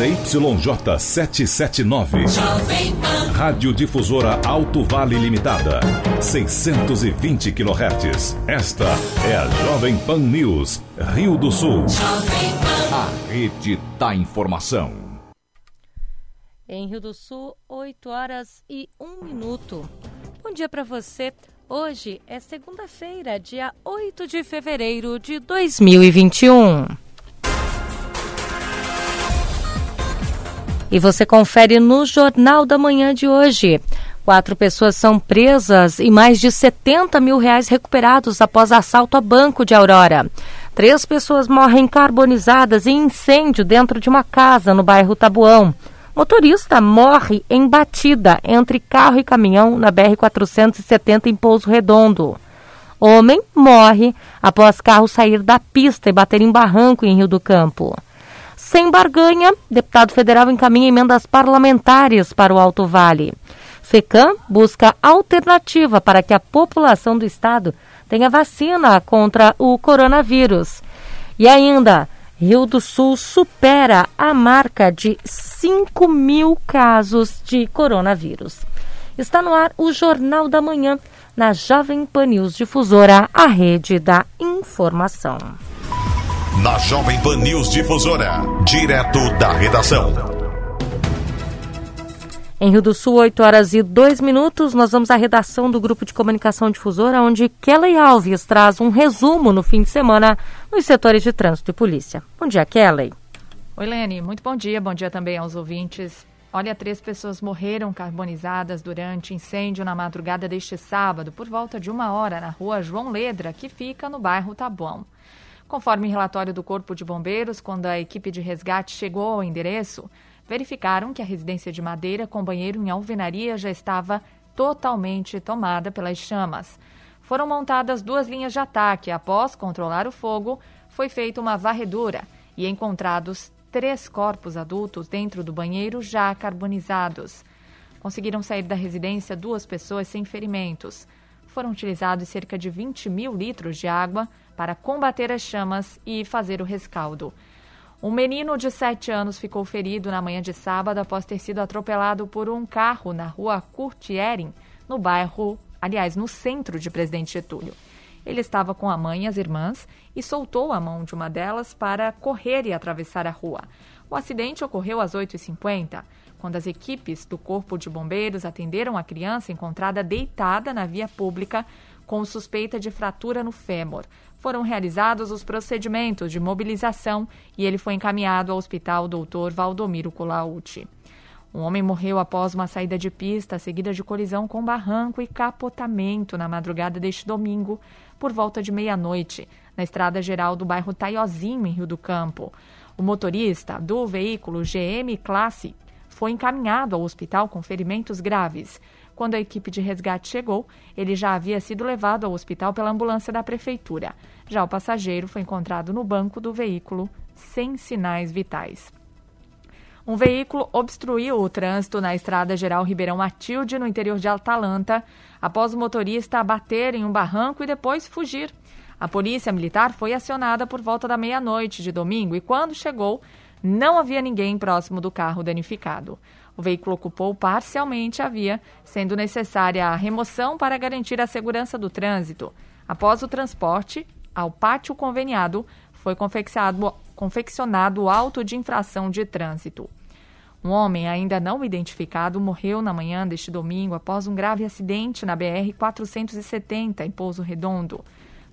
ZYJ 779. Rádio Difusora Alto Vale Limitada. 620 kHz. Esta é a Jovem Pan News, Rio do Sul. A rede da informação. Em Rio do Sul, 8 horas e 1 minuto. Bom dia para você. Hoje é segunda-feira, dia 8 de fevereiro de 2021. E você confere no Jornal da Manhã de hoje. Quatro pessoas são presas e mais de 70 mil reais recuperados após assalto a banco de Aurora. Três pessoas morrem carbonizadas em incêndio dentro de uma casa no bairro Tabuão. Motorista morre em batida entre carro e caminhão na BR-470 em Pouso Redondo. Homem morre após carro sair da pista e bater em barranco em Rio do Campo. Sem barganha, deputado federal encaminha emendas parlamentares para o Alto Vale. FECAM busca alternativa para que a população do estado tenha vacina contra o coronavírus. E ainda, Rio do Sul supera a marca de 5 mil casos de coronavírus. Está no ar o Jornal da Manhã, na Jovem Pan News Difusora, a rede da informação na Jovem Pan News Difusora, direto da redação. Em Rio do Sul, 8 horas e 2 minutos, nós vamos à redação do Grupo de Comunicação Difusora, onde Kelly Alves traz um resumo no fim de semana nos setores de trânsito e polícia. Bom dia, Kelly. Oi, Lene. Muito bom dia. Bom dia também aos ouvintes. Olha, três pessoas morreram carbonizadas durante incêndio na madrugada deste sábado, por volta de uma hora, na rua João Ledra, que fica no bairro Taboão. Conforme relatório do Corpo de Bombeiros, quando a equipe de resgate chegou ao endereço, verificaram que a residência de madeira com banheiro em alvenaria já estava totalmente tomada pelas chamas. Foram montadas duas linhas de ataque. Após controlar o fogo, foi feita uma varredura e encontrados três corpos adultos dentro do banheiro já carbonizados. Conseguiram sair da residência duas pessoas sem ferimentos. Foram utilizados cerca de 20 mil litros de água para combater as chamas e fazer o rescaldo. Um menino de 7 anos ficou ferido na manhã de sábado após ter sido atropelado por um carro na rua Curtieren, no bairro, aliás, no centro de Presidente Getúlio. Ele estava com a mãe e as irmãs e soltou a mão de uma delas para correr e atravessar a rua. O acidente ocorreu às 8h50, quando as equipes do Corpo de Bombeiros atenderam a criança encontrada deitada na via pública com suspeita de fratura no fêmur foram realizados os procedimentos de mobilização e ele foi encaminhado ao Hospital Dr. Valdomiro Colauti. Um homem morreu após uma saída de pista seguida de colisão com barranco e capotamento na madrugada deste domingo, por volta de meia-noite, na estrada geral do bairro Taiozinho, em Rio do Campo. O motorista do veículo GM Classe foi encaminhado ao hospital com ferimentos graves. Quando a equipe de resgate chegou, ele já havia sido levado ao hospital pela ambulância da prefeitura. Já o passageiro foi encontrado no banco do veículo sem sinais vitais. Um veículo obstruiu o trânsito na estrada geral Ribeirão Matilde, no interior de Atalanta, após o motorista bater em um barranco e depois fugir. A polícia militar foi acionada por volta da meia-noite de domingo e, quando chegou, não havia ninguém próximo do carro danificado. O veículo ocupou parcialmente a via, sendo necessária a remoção para garantir a segurança do trânsito. Após o transporte ao pátio conveniado, foi confeccionado, o auto de infração de trânsito. Um homem ainda não identificado morreu na manhã deste domingo após um grave acidente na BR-470, em Pouso Redondo,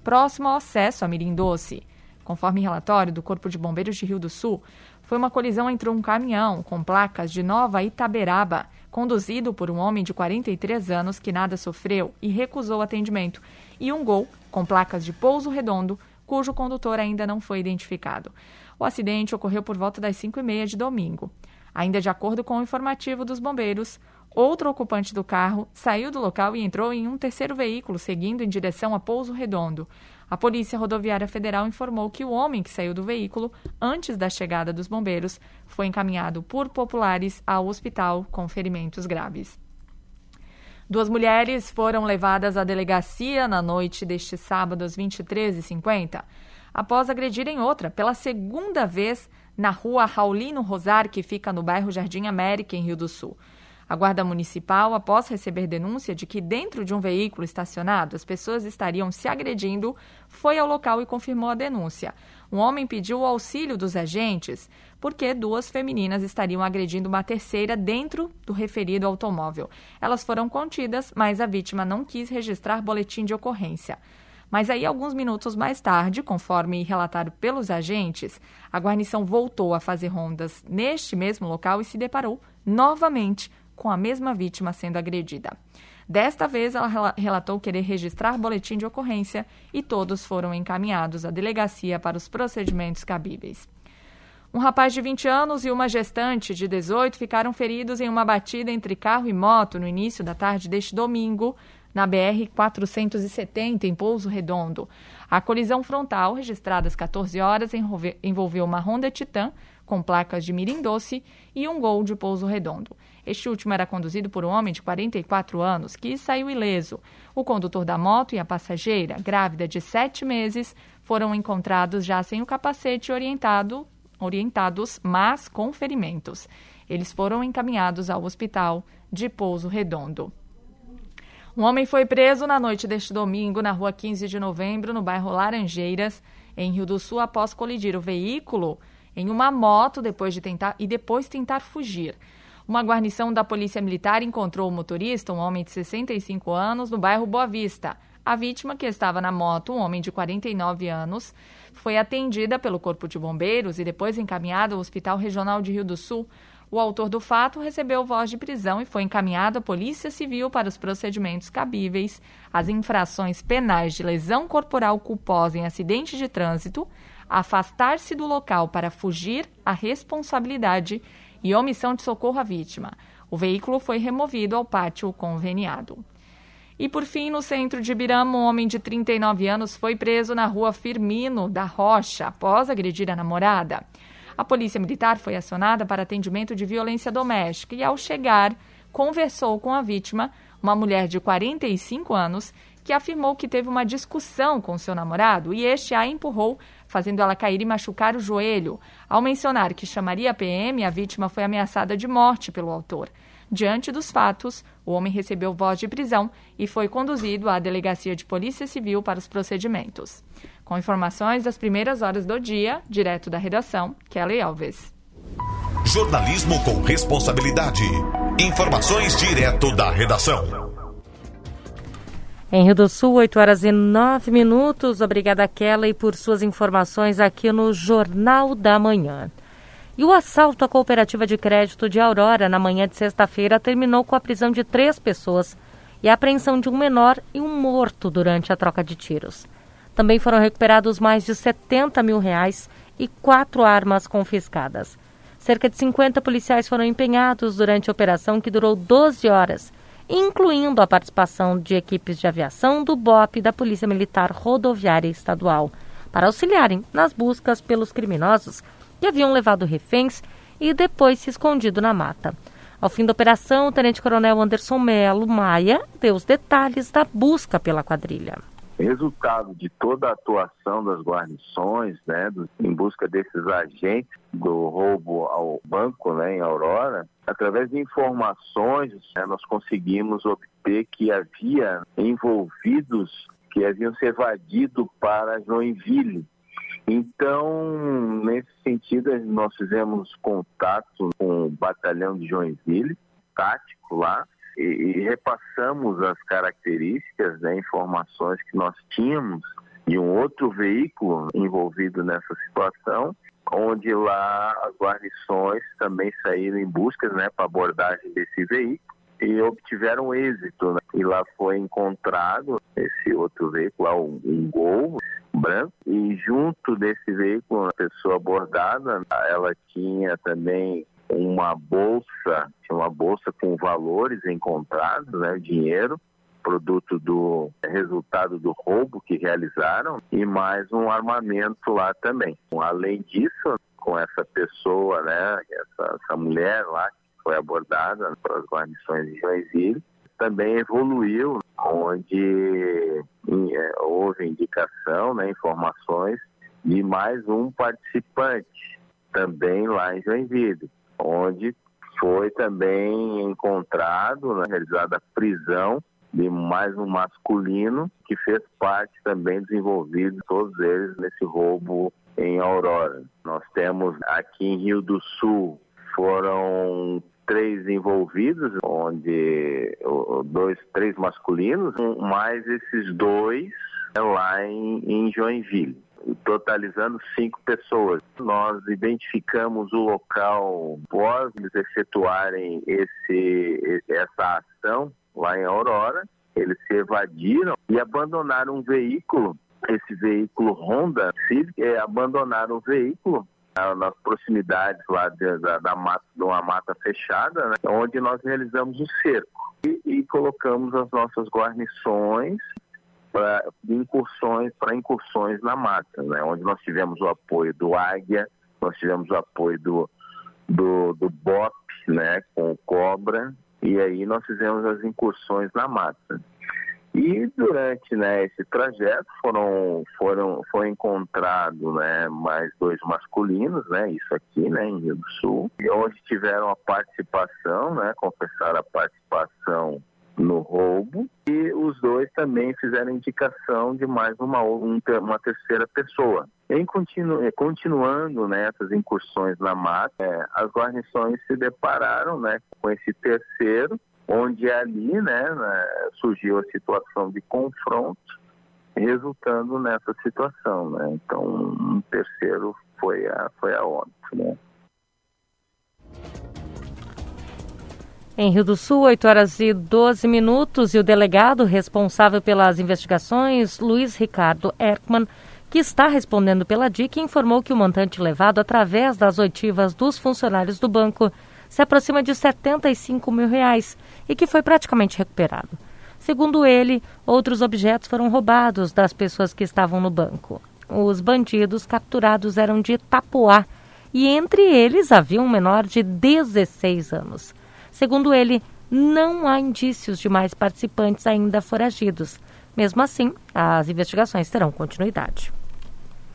próximo ao acesso a Mirim Doce. Conforme relatório do Corpo de Bombeiros de Rio do Sul, foi uma colisão entre um caminhão com placas de Nova Itaberaba, conduzido por um homem de 43 anos que nada sofreu e recusou atendimento, e um gol com placas de Pouso Redondo, cujo condutor ainda não foi identificado. O acidente ocorreu por volta das 5 e meia de domingo. Ainda de acordo com o informativo dos bombeiros, outro ocupante do carro saiu do local e entrou em um terceiro veículo seguindo em direção a Pouso Redondo. A Polícia Rodoviária Federal informou que o homem que saiu do veículo antes da chegada dos bombeiros foi encaminhado por populares ao hospital com ferimentos graves. Duas mulheres foram levadas à delegacia na noite deste sábado às 23h50 após agredirem outra pela segunda vez na rua Raulino Rosar, que fica no bairro Jardim América, em Rio do Sul. A Guarda Municipal, após receber denúncia de que dentro de um veículo estacionado as pessoas estariam se agredindo, foi ao local e confirmou a denúncia. Um homem pediu o auxílio dos agentes porque duas femininas estariam agredindo uma terceira dentro do referido automóvel. Elas foram contidas, mas a vítima não quis registrar boletim de ocorrência. Mas aí, alguns minutos mais tarde, conforme relatado pelos agentes, a guarnição voltou a fazer rondas neste mesmo local e se deparou novamente com a mesma vítima sendo agredida. Desta vez, ela relatou querer registrar boletim de ocorrência e todos foram encaminhados à delegacia para os procedimentos cabíveis. Um rapaz de 20 anos e uma gestante de 18 ficaram feridos em uma batida entre carro e moto no início da tarde deste domingo, na BR-470, em Pouso Redondo. A colisão frontal, registrada às 14 horas, envolveu uma Honda Titan com placas de Mirim Doce e um Gol de Pouso Redondo. Este último era conduzido por um homem de 44 anos que saiu ileso. O condutor da moto e a passageira, grávida de sete meses, foram encontrados já sem o capacete orientado, orientados, mas com ferimentos. Eles foram encaminhados ao hospital de Pouso Redondo. Um homem foi preso na noite deste domingo na rua 15 de novembro, no bairro Laranjeiras, em Rio do Sul, após colidir o veículo em uma moto depois de tentar e depois tentar fugir. Uma guarnição da Polícia Militar encontrou o motorista, um homem de 65 anos, no bairro Boa Vista. A vítima, que estava na moto, um homem de 49 anos, foi atendida pelo Corpo de Bombeiros e depois encaminhada ao Hospital Regional de Rio do Sul. O autor do fato recebeu voz de prisão e foi encaminhado à Polícia Civil para os procedimentos cabíveis, as infrações penais de lesão corporal culposa em acidente de trânsito, afastar-se do local para fugir à responsabilidade e omissão de socorro à vítima. O veículo foi removido ao pátio conveniado. E por fim, no centro de Ibirama, um homem de 39 anos foi preso na rua Firmino da Rocha após agredir a namorada. A polícia militar foi acionada para atendimento de violência doméstica e, ao chegar, conversou com a vítima, uma mulher de 45 anos, que afirmou que teve uma discussão com seu namorado e este a empurrou fazendo ela cair e machucar o joelho. Ao mencionar que chamaria a PM, a vítima foi ameaçada de morte pelo autor. Diante dos fatos, o homem recebeu voz de prisão e foi conduzido à Delegacia de Polícia Civil para os procedimentos. Com informações das primeiras horas do dia, direto da redação, Kelly Alves. Jornalismo com responsabilidade. Informações direto da redação. Em Rio do Sul, 8 horas e 9 minutos. Obrigada, Kelly, por suas informações aqui no Jornal da Manhã. E o assalto à cooperativa de crédito de Aurora na manhã de sexta-feira terminou com a prisão de três pessoas e a apreensão de um menor e um morto durante a troca de tiros. Também foram recuperados mais de 70 mil reais e quatro armas confiscadas. Cerca de 50 policiais foram empenhados durante a operação que durou 12 horas incluindo a participação de equipes de aviação do BOP e da Polícia Militar Rodoviária Estadual, para auxiliarem nas buscas pelos criminosos que haviam levado reféns e depois se escondido na mata. Ao fim da operação, o tenente-coronel Anderson Melo Maia deu os detalhes da busca pela quadrilha resultado de toda a atuação das guarnições, né, em busca desses agentes do roubo ao banco, né, em Aurora, através de informações, né, nós conseguimos obter que havia envolvidos que haviam se evadido para Joinville. Então, nesse sentido, nós fizemos contato com o batalhão de Joinville, tático lá, e, e repassamos as características, né, informações que nós tínhamos de um outro veículo envolvido nessa situação, onde lá as guarnições também saíram em busca né, para abordagem desse veículo e obtiveram êxito. Né? E lá foi encontrado esse outro veículo, lá, um, um Gol branco, e junto desse veículo, a pessoa abordada, ela tinha também uma bolsa, uma bolsa com valores encontrados, né, dinheiro, produto do resultado do roubo que realizaram e mais um armamento lá também. Além disso, com essa pessoa, né, essa, essa mulher lá que foi abordada pelas guarnições de Joinville, também evoluiu, onde é, houve indicação, né, informações de mais um participante também lá em Joinville, onde foi também encontrado, né, realizada a prisão de mais um masculino que fez parte também desenvolvido, todos eles nesse roubo em Aurora. Nós temos aqui em Rio do Sul, foram três envolvidos, onde dois, três masculinos, mais esses dois lá em, em Joinville totalizando cinco pessoas. Nós identificamos o local após eles efetuarem esse, essa ação lá em Aurora. Eles se evadiram e abandonaram um veículo, esse veículo Honda Civic, é, abandonaram o veículo nas proximidades lá de, da, da mata, de uma mata fechada, né, onde nós realizamos o cerco e, e colocamos as nossas guarnições para incursões, para incursões na mata, né? onde nós tivemos o apoio do Águia, nós tivemos o apoio do, do, do BOP, né, com o Cobra, e aí nós fizemos as incursões na mata. E durante né, esse trajeto foram, foram, foi encontrado né, mais dois masculinos, né, isso aqui né, em Rio do Sul, onde tiveram a participação, né, confessaram a participação no roubo e os dois também fizeram indicação de mais uma, uma terceira pessoa. Em continu, eh, continuando nessas né, incursões na mata, é, as guarnições se depararam né, com esse terceiro, onde ali né, né, surgiu a situação de confronto, resultando nessa situação. Né? Então, um terceiro foi a, foi a óbito. Em Rio do Sul, 8 horas e 12 minutos, e o delegado responsável pelas investigações, Luiz Ricardo Erkman, que está respondendo pela DIC, informou que o montante levado através das oitivas dos funcionários do banco se aproxima de 75 mil reais e que foi praticamente recuperado. Segundo ele, outros objetos foram roubados das pessoas que estavam no banco. Os bandidos capturados eram de Itapuá e entre eles havia um menor de 16 anos. Segundo ele, não há indícios de mais participantes ainda foragidos. Mesmo assim, as investigações terão continuidade.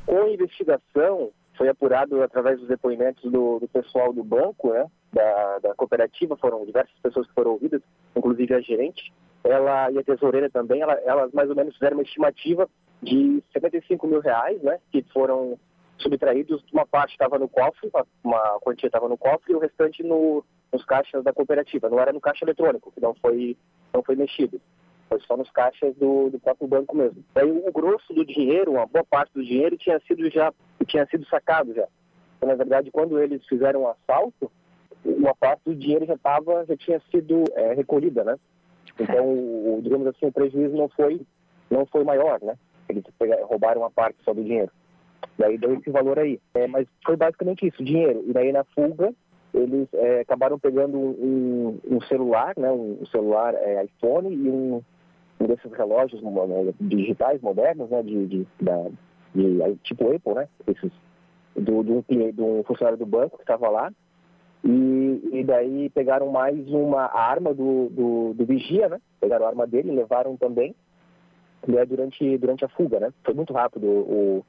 Com a investigação, foi apurado através dos depoimentos do, do pessoal do banco, né, da, da, cooperativa, foram diversas pessoas que foram ouvidas, inclusive a gerente, ela e a tesoureira também, ela, elas mais ou menos fizeram uma estimativa de 75 mil reais, né, que foram subtraídos, uma parte estava no cofre, uma, uma quantia estava no cofre e o restante no, nos caixas da cooperativa. Não era no caixa eletrônico, que não foi, não foi mexido. Foi só nos caixas do, do próprio banco mesmo. Daí o grosso do dinheiro, uma boa parte do dinheiro tinha sido já tinha sido sacado já. Então, na verdade, quando eles fizeram o um assalto, uma parte do dinheiro já estava já tinha sido é, recolhida, né? Então, o, digamos assim, o prejuízo não foi não foi maior, né? Eles pegaram, roubaram uma parte só do dinheiro. Daí deu esse valor aí. É, mas foi basicamente isso, dinheiro. E daí na fuga, eles é, acabaram pegando um, um, celular, né, um celular é, iPhone e um, um desses relógios né, digitais modernos, né, de, de, da, de, tipo Apple, né, esses, do, do, do funcionário do banco que estava lá. E, e, daí pegaram mais uma arma do, do, do vigia, né? Pegaram a arma dele e levaram também né, durante, durante a fuga, né? Foi muito rápido o,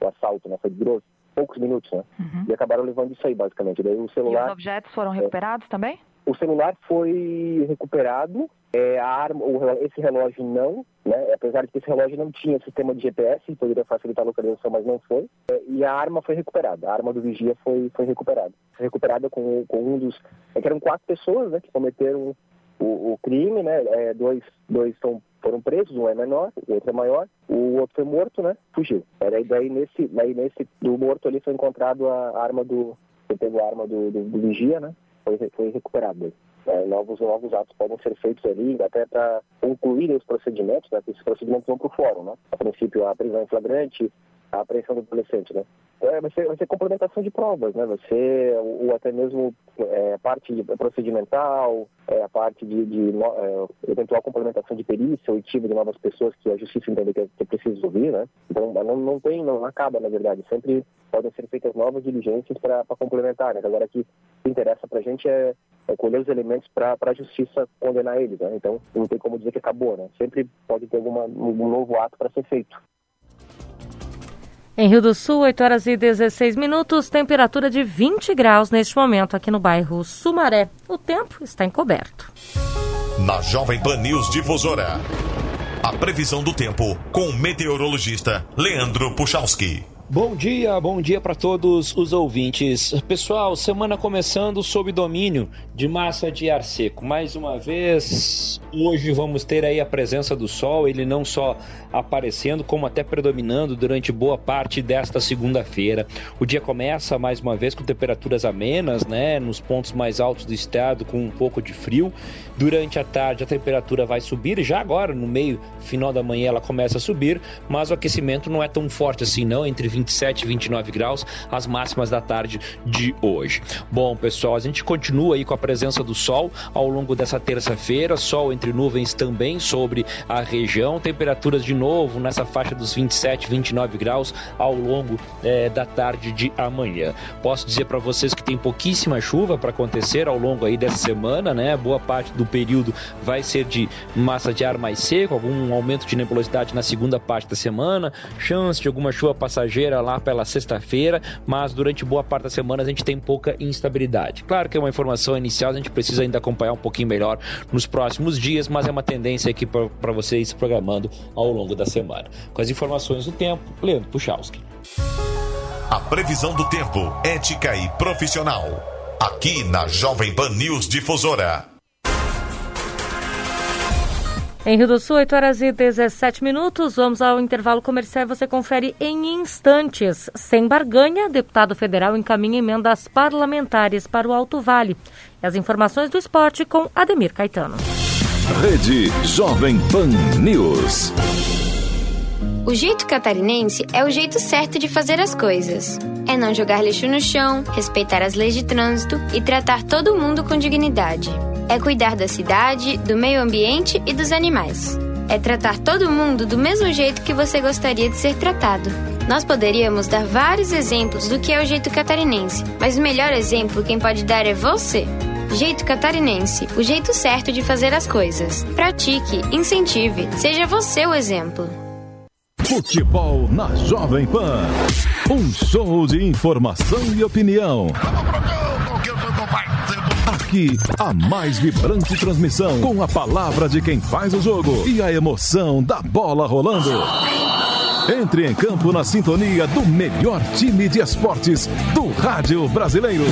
o assalto, né? Foi grosso poucos minutos, né? Uhum. E acabaram levando isso aí, basicamente. Daí o celular. E os objetos foram é, recuperados é, também? O celular foi recuperado, é, a arma, esse relógio não, né? Apesar de que esse relógio não tinha sistema de GPS, poderia facilitar a localização, mas não foi. É, e a arma foi recuperada, a arma do vigia foi, foi recuperada. Foi recuperada com, com um dos. É que eram quatro pessoas, né, que cometeram o, o crime, né? É, dois, dois são, foram presos, um é menor, o outro é maior, o outro foi morto, né? Fugiu. Era daí nesse, daí nesse do morto ali foi encontrado a arma do, você pegou a arma do, do, do vigia, né? Foi, foi recuperado. É, novos, novos atos podem ser feitos ali, até para concluir os procedimentos, né? Esses procedimentos vão para o fórum, né? A princípio, a prisão em flagrante, a apreensão do adolescente, né? É, vai, ser, vai ser complementação de provas, né? Vai ser, ou até mesmo é, parte procedimental, é, a parte de, de é, eventual complementação de perícia, oitiva de novas pessoas que a justiça entende que é, que é preciso ouvir, né? Então, não, não tem, não acaba, na verdade. Sempre podem ser feitas novas diligências para complementar, né? Agora, que interessa para a gente é, é, colher os elementos para a justiça condenar eles, né? Então, não tem como dizer que acabou, né? Sempre pode ter alguma, um novo ato para ser feito. Em Rio do Sul, 8 horas e 16 minutos, temperatura de 20 graus neste momento aqui no bairro Sumaré. O tempo está encoberto. Na Jovem Pan News Difusora, a previsão do tempo com o meteorologista Leandro Puchalski. Bom dia, bom dia para todos os ouvintes. Pessoal, semana começando sob domínio de massa de ar seco. Mais uma vez, hoje vamos ter aí a presença do sol, ele não só aparecendo, como até predominando durante boa parte desta segunda-feira. O dia começa mais uma vez com temperaturas amenas, né, nos pontos mais altos do estado, com um pouco de frio. Durante a tarde a temperatura vai subir, já agora no meio, final da manhã ela começa a subir, mas o aquecimento não é tão forte assim não, entre 27 e 29 graus, as máximas da tarde de hoje. Bom, pessoal, a gente continua aí com a presença do sol ao longo dessa terça-feira, sol entre nuvens também sobre a região, temperaturas de novo nessa faixa dos 27, 29 graus ao longo é, da tarde de amanhã. Posso dizer para vocês que tem pouquíssima chuva para acontecer ao longo aí dessa semana, né? Boa parte do período vai ser de massa de ar mais seco, algum aumento de nebulosidade na segunda parte da semana, chance de alguma chuva passageira lá pela sexta-feira, mas durante boa parte da semana a gente tem pouca instabilidade. Claro que é uma informação inicial, a gente precisa ainda acompanhar um pouquinho melhor nos próximos dias, mas é uma tendência aqui para vocês programando ao longo da semana. Com as informações do tempo, Leandro Puchalski. A previsão do tempo, ética e profissional. Aqui na Jovem Pan News Difusora. Em Rio do Sul, 8 horas e 17 minutos. Vamos ao intervalo comercial e você confere em instantes. Sem barganha, deputado federal encaminha emendas parlamentares para o Alto Vale. E as informações do esporte com Ademir Caetano. Rede Jovem Pan News. O jeito catarinense é o jeito certo de fazer as coisas. É não jogar lixo no chão, respeitar as leis de trânsito e tratar todo mundo com dignidade é cuidar da cidade, do meio ambiente e dos animais. É tratar todo mundo do mesmo jeito que você gostaria de ser tratado. Nós poderíamos dar vários exemplos do que é o jeito catarinense, mas o melhor exemplo quem pode dar é você. Jeito catarinense, o jeito certo de fazer as coisas. Pratique, incentive, seja você o exemplo. Futebol na Jovem Pan. Um show de informação e opinião. Aqui, a mais vibrante transmissão, com a palavra de quem faz o jogo e a emoção da bola rolando. Entre em campo na sintonia do melhor time de esportes do rádio brasileiro.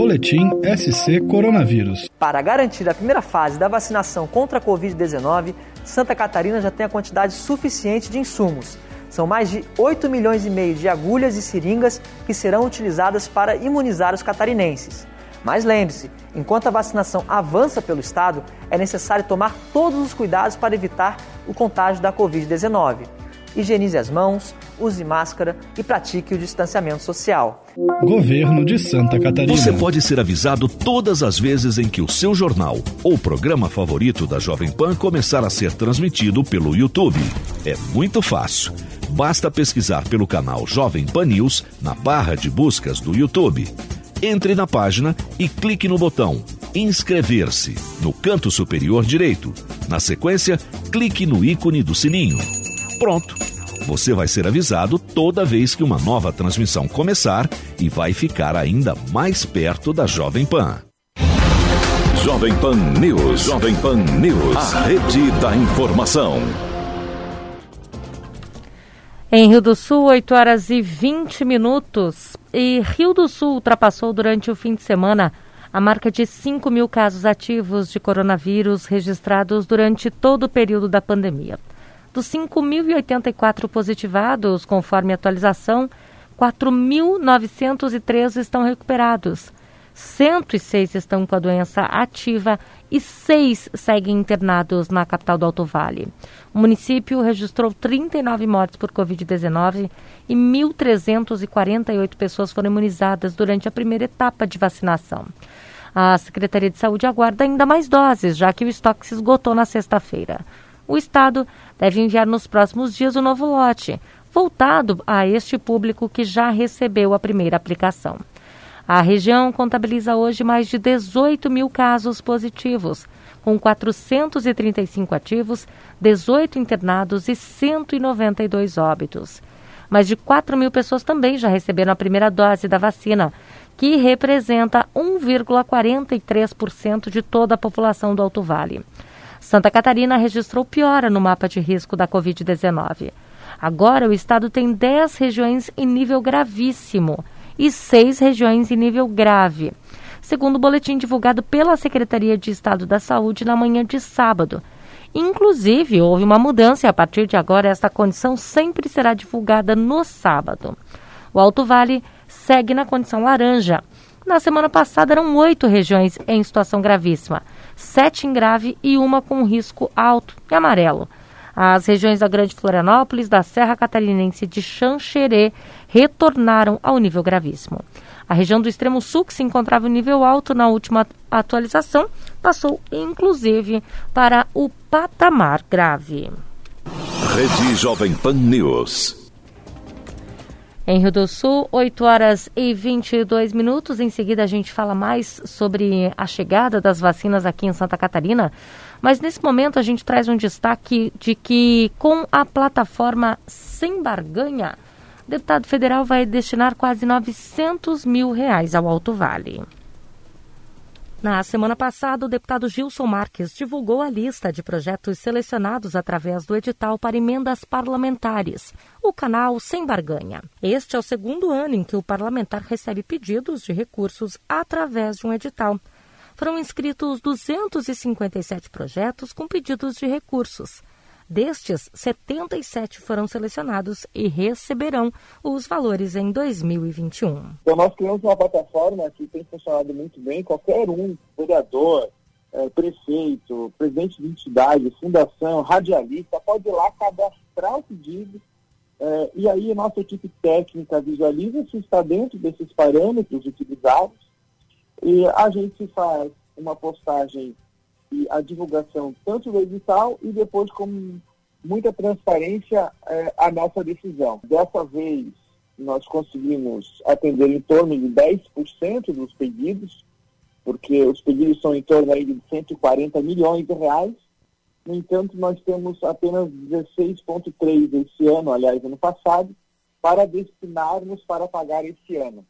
Boletim SC Coronavírus. Para garantir a primeira fase da vacinação contra a Covid-19, Santa Catarina já tem a quantidade suficiente de insumos são mais de 8 milhões e meio de agulhas e seringas que serão utilizadas para imunizar os catarinenses. Mas lembre-se, enquanto a vacinação avança pelo estado, é necessário tomar todos os cuidados para evitar o contágio da Covid-19. Higienize as mãos, use máscara e pratique o distanciamento social. Governo de Santa Catarina. Você pode ser avisado todas as vezes em que o seu jornal ou programa favorito da Jovem Pan começar a ser transmitido pelo YouTube. É muito fácil basta pesquisar pelo canal Jovem Pan News na barra de buscas do YouTube. Entre na página e clique no botão Inscrever-se no canto superior direito. Na sequência, clique no ícone do sininho. Pronto! Você vai ser avisado toda vez que uma nova transmissão começar e vai ficar ainda mais perto da Jovem Pan. Jovem Pan News. Jovem Pan News. A rede da informação. Em Rio do Sul, 8 horas e 20 minutos. E Rio do Sul ultrapassou durante o fim de semana a marca de 5 mil casos ativos de coronavírus registrados durante todo o período da pandemia. Dos 5.084 positivados, conforme atualização, 4.903 estão recuperados. 106 estão com a doença ativa e seis seguem internados na capital do Alto Vale. O município registrou 39 mortes por Covid-19 e 1.348 pessoas foram imunizadas durante a primeira etapa de vacinação. A Secretaria de Saúde aguarda ainda mais doses, já que o estoque se esgotou na sexta-feira. O Estado deve enviar nos próximos dias o um novo lote, voltado a este público que já recebeu a primeira aplicação. A região contabiliza hoje mais de 18 mil casos positivos, com 435 ativos, 18 internados e 192 óbitos. Mais de 4 mil pessoas também já receberam a primeira dose da vacina, que representa 1,43% de toda a população do Alto Vale. Santa Catarina registrou piora no mapa de risco da Covid-19. Agora, o estado tem 10 regiões em nível gravíssimo e 6 regiões em nível grave segundo o boletim divulgado pela Secretaria de Estado da Saúde na manhã de sábado. Inclusive, houve uma mudança e a partir de agora esta condição sempre será divulgada no sábado. O Alto Vale segue na condição laranja. Na semana passada eram oito regiões em situação gravíssima, sete em grave e uma com risco alto e amarelo. As regiões da Grande Florianópolis, da Serra Catarinense de Xanxerê retornaram ao nível gravíssimo. A região do extremo sul, que se encontrava em nível alto na última atualização, passou inclusive para o patamar grave. Rede Jovem Pan News. Em Rio do Sul, 8 horas e 22 minutos. Em seguida, a gente fala mais sobre a chegada das vacinas aqui em Santa Catarina. Mas nesse momento, a gente traz um destaque de que, com a plataforma Sem Barganha, o deputado federal vai destinar quase 900 mil reais ao Alto Vale. Na semana passada, o deputado Gilson Marques divulgou a lista de projetos selecionados através do edital para emendas parlamentares, o canal Sem Barganha. Este é o segundo ano em que o parlamentar recebe pedidos de recursos através de um edital. Foram inscritos 257 projetos com pedidos de recursos. Destes, 77 foram selecionados e receberão os valores em 2021. Então, nós criamos uma plataforma que tem funcionado muito bem. Qualquer um, vereador, é, prefeito, presidente de entidade, fundação, radialista, pode ir lá cadastrar o pedido. É, e aí, a nossa equipe técnica visualiza se está dentro desses parâmetros utilizados. E a gente faz uma postagem e a divulgação tanto do edital e depois com muita transparência é, a nossa decisão. Dessa vez, nós conseguimos atender em torno de 10% dos pedidos, porque os pedidos são em torno aí de 140 milhões de reais. No entanto, nós temos apenas 16,3 esse ano, aliás, ano passado, para destinarmos para pagar esse ano.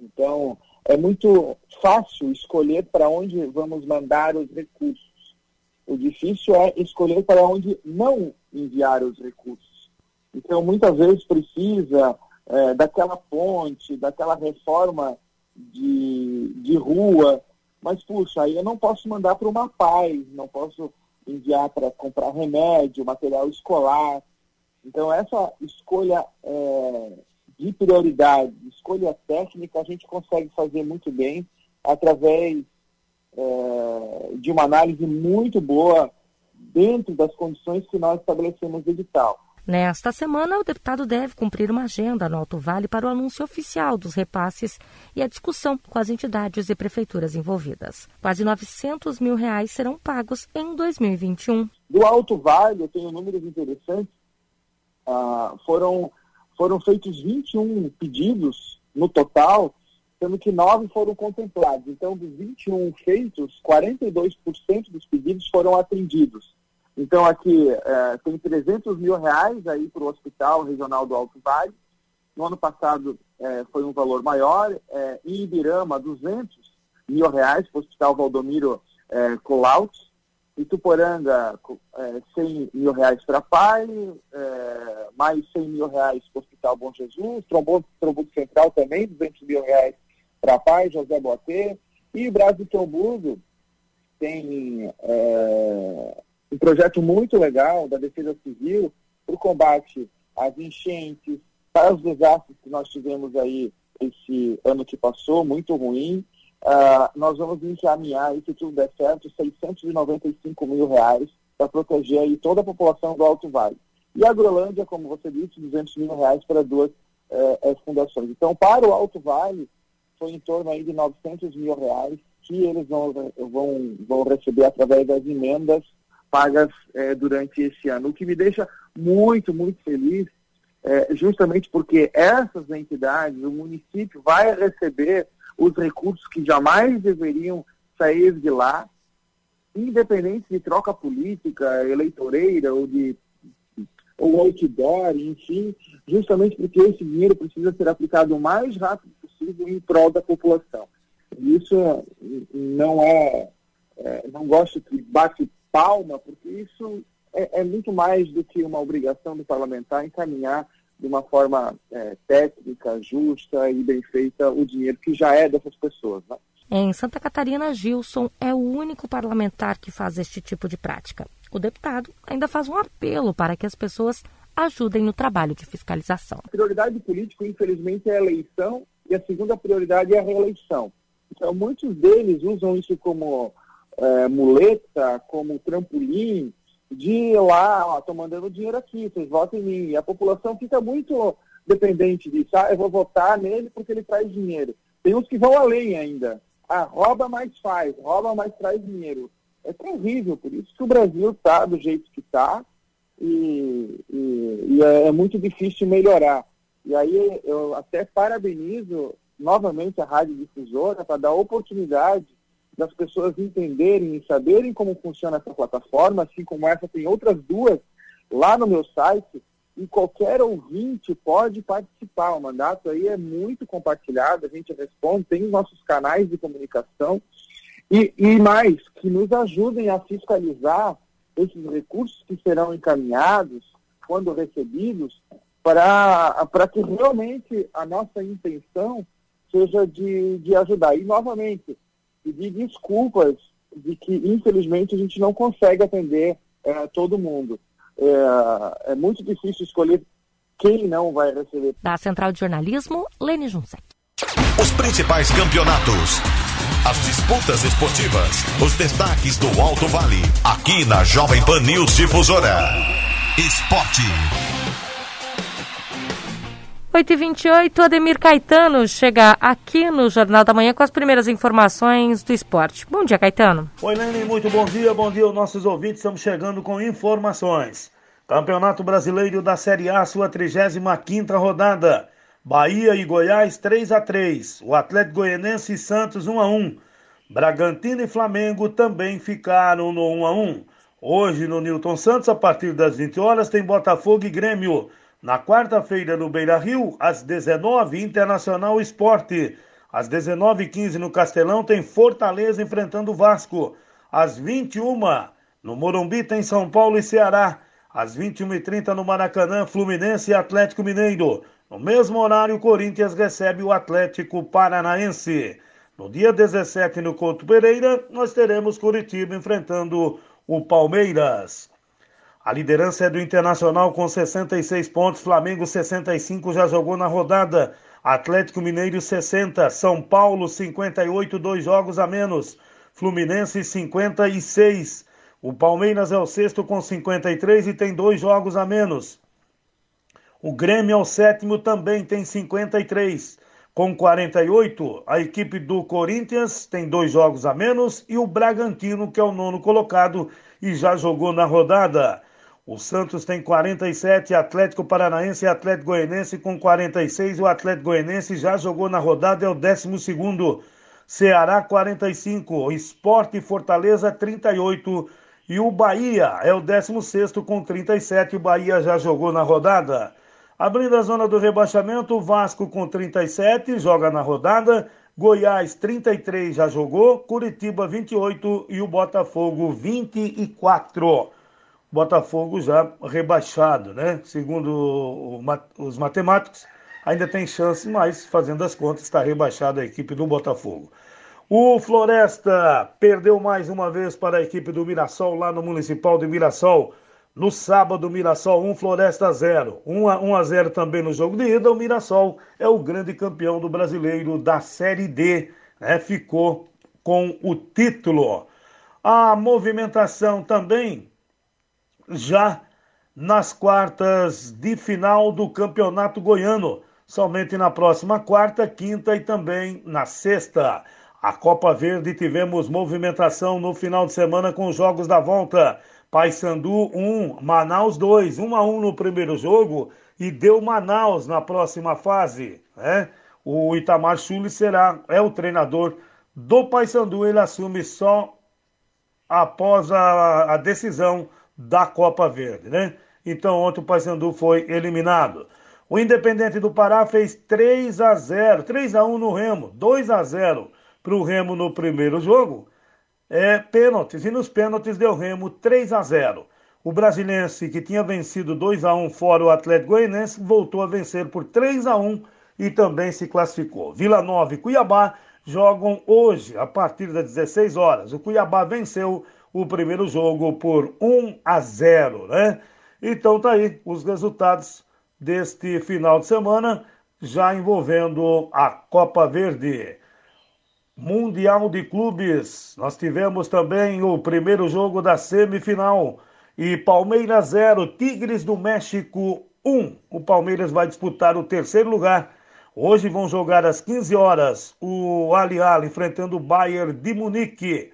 Então, é muito fácil escolher para onde vamos mandar os recursos. O difícil é escolher para onde não enviar os recursos. Então, muitas vezes precisa é, daquela ponte, daquela reforma de, de rua, mas, puxa, aí eu não posso mandar para uma paz, não posso enviar para comprar remédio, material escolar. Então, essa escolha é, de prioridade, escolha técnica, a gente consegue fazer muito bem através é, de uma análise muito boa dentro das condições que nós estabelecemos no edital. Nesta semana, o deputado deve cumprir uma agenda no Alto Vale para o anúncio oficial dos repasses e a discussão com as entidades e prefeituras envolvidas. Quase 900 mil reais serão pagos em 2021. Do Alto Vale, eu tenho números interessantes. Ah, foram foram feitos 21 pedidos no total, sendo que nove foram contemplados. Então, dos 21 feitos, 42% dos pedidos foram atendidos. Então, aqui é, tem 300 mil reais aí para o Hospital Regional do Alto Vale. No ano passado é, foi um valor maior. É, em Ibirama, 200 mil reais para o Hospital Valdomiro é, Colaut. Ituporanga, é, 100 mil reais para pai, é, mais 100 mil reais para o Hospital Bom Jesus, Trombudo, Central também, 200 mil reais para pai, José Boatê, e o Brasil Trombudo tem é, um projeto muito legal da Defesa Civil para o combate às enchentes, para os desastres que nós tivemos aí esse ano que passou, muito ruim, Uh, nós vamos encaminhar, se tudo der certo, 695 mil reais para proteger aí toda a população do Alto Vale. E a Grolândia, como você disse, 200 mil reais para duas uh, fundações. Então, para o Alto Vale, foi em torno aí de 900 mil reais que eles vão, vão, vão receber através das emendas pagas uh, durante esse ano. O que me deixa muito, muito feliz, justamente porque essas entidades, o município vai receber os recursos que jamais deveriam sair de lá. independente de troca política, eleitoreira ou de ou outdoor, enfim, justamente porque esse dinheiro precisa ser aplicado o mais rápido possível em prol da população. Isso não é, é não gosto que bate palma, porque isso é, é, muito mais do que uma obrigação do parlamentar encaminhar de uma forma é, técnica, justa e bem feita o dinheiro que já é dessas pessoas. Né? Em Santa Catarina, Gilson é o único parlamentar que faz este tipo de prática. O deputado ainda faz um apelo para que as pessoas ajudem no trabalho de fiscalização. A prioridade do político, infelizmente, é a eleição e a segunda prioridade é a reeleição. Então, muitos deles usam isso como é, muleta, como trampolim, de ir lá, estou mandando dinheiro aqui, vocês votem em mim. E a população fica muito dependente disso. Ah, eu vou votar nele porque ele traz dinheiro. Tem uns que vão além ainda. Ah, rouba mais faz, rouba mais traz dinheiro. É terrível, por isso que o Brasil está do jeito que está e, e, e é, é muito difícil melhorar. E aí eu até parabenizo novamente a Rádio Difusora para dar oportunidade das pessoas entenderem e saberem como funciona essa plataforma, assim como essa tem outras duas lá no meu site, e qualquer ouvinte pode participar. O mandato aí é muito compartilhado, a gente responde, tem os nossos canais de comunicação e, e mais, que nos ajudem a fiscalizar esses recursos que serão encaminhados, quando recebidos, para que realmente a nossa intenção seja de, de ajudar. E, novamente, pedir desculpas de que, infelizmente, a gente não consegue atender é, todo mundo é, é muito difícil escolher quem não vai receber. Da Central de Jornalismo, Lene Junsec. Os principais campeonatos. As disputas esportivas. Os destaques do Alto Vale. Aqui na Jovem Pan News Difusora. Esporte. 8h28, Ademir Caetano chega aqui no Jornal da Manhã com as primeiras informações do esporte. Bom dia, Caetano. Oi, Lene, muito bom dia. Bom dia aos nossos ouvintes. Estamos chegando com informações. Campeonato Brasileiro da Série A, sua 35ª rodada. Bahia e Goiás 3 a 3. O Atlético Goianense e Santos 1 a 1. Bragantino e Flamengo também ficaram no 1 a 1. Hoje no Newton Santos, a partir das 20 horas, tem Botafogo e Grêmio. Na quarta-feira, no Beira Rio, às 19 Internacional Esporte. Às 19h15 no Castelão, tem Fortaleza enfrentando Vasco. Às 21 no Morumbi, tem São Paulo e Ceará. Às 21h30 no Maracanã, Fluminense e Atlético Mineiro. No mesmo horário, Corinthians recebe o Atlético Paranaense. No dia 17, no Couto Pereira, nós teremos Curitiba enfrentando o Palmeiras. A liderança é do Internacional com 66 pontos, Flamengo 65 já jogou na rodada, Atlético Mineiro 60, São Paulo 58, dois jogos a menos, Fluminense 56. O Palmeiras é o sexto com 53 e tem dois jogos a menos. O Grêmio é o sétimo, também tem 53. Com 48, a equipe do Corinthians tem dois jogos a menos e o Bragantino, que é o nono colocado e já jogou na rodada. O Santos tem 47, Atlético Paranaense e Atlético Goianense com 46. O Atlético Goianense já jogou na rodada, é o 12. Ceará 45, Esporte e Fortaleza 38 e o Bahia é o 16 com 37. O Bahia já jogou na rodada. Abrindo a zona do rebaixamento, Vasco com 37 joga na rodada. Goiás 33 já jogou, Curitiba 28 e o Botafogo 24. Botafogo já rebaixado, né? Segundo os matemáticos, ainda tem chance, mas fazendo as contas, está rebaixada a equipe do Botafogo. O Floresta perdeu mais uma vez para a equipe do Mirassol lá no Municipal de Mirassol. No sábado, Mirassol 1, Floresta 0. 1 a, 1 a 0 também no jogo de ida. O Mirassol é o grande campeão do brasileiro da Série D. Né? Ficou com o título. A movimentação também já nas quartas de final do Campeonato Goiano, somente na próxima quarta, quinta e também na sexta. A Copa Verde tivemos movimentação no final de semana com os jogos da volta. Paysandu 1, Manaus 2, 1 a 1 no primeiro jogo e deu Manaus na próxima fase. Né? O Itamar Chuli será é o treinador do Paysandu, ele assume só após a, a decisão da Copa Verde, né? Então ontem o Paysandu foi eliminado. O Independente do Pará fez 3 a 0, 3 a 1 no Remo, 2 a 0 para o Remo no primeiro jogo. É pênaltis e nos pênaltis deu Remo 3 a 0. O Brasilense, que tinha vencido 2 a 1 fora o Atlético Goianense, voltou a vencer por 3 a 1 e também se classificou. Vila Nova e Cuiabá jogam hoje, a partir das 16 horas. O Cuiabá venceu o primeiro jogo por 1 a 0, né? Então tá aí os resultados deste final de semana, já envolvendo a Copa Verde. Mundial de Clubes. Nós tivemos também o primeiro jogo da semifinal e Palmeiras 0, Tigres do México 1. O Palmeiras vai disputar o terceiro lugar. Hoje vão jogar às 15 horas o Alial enfrentando o Bayern de Munique.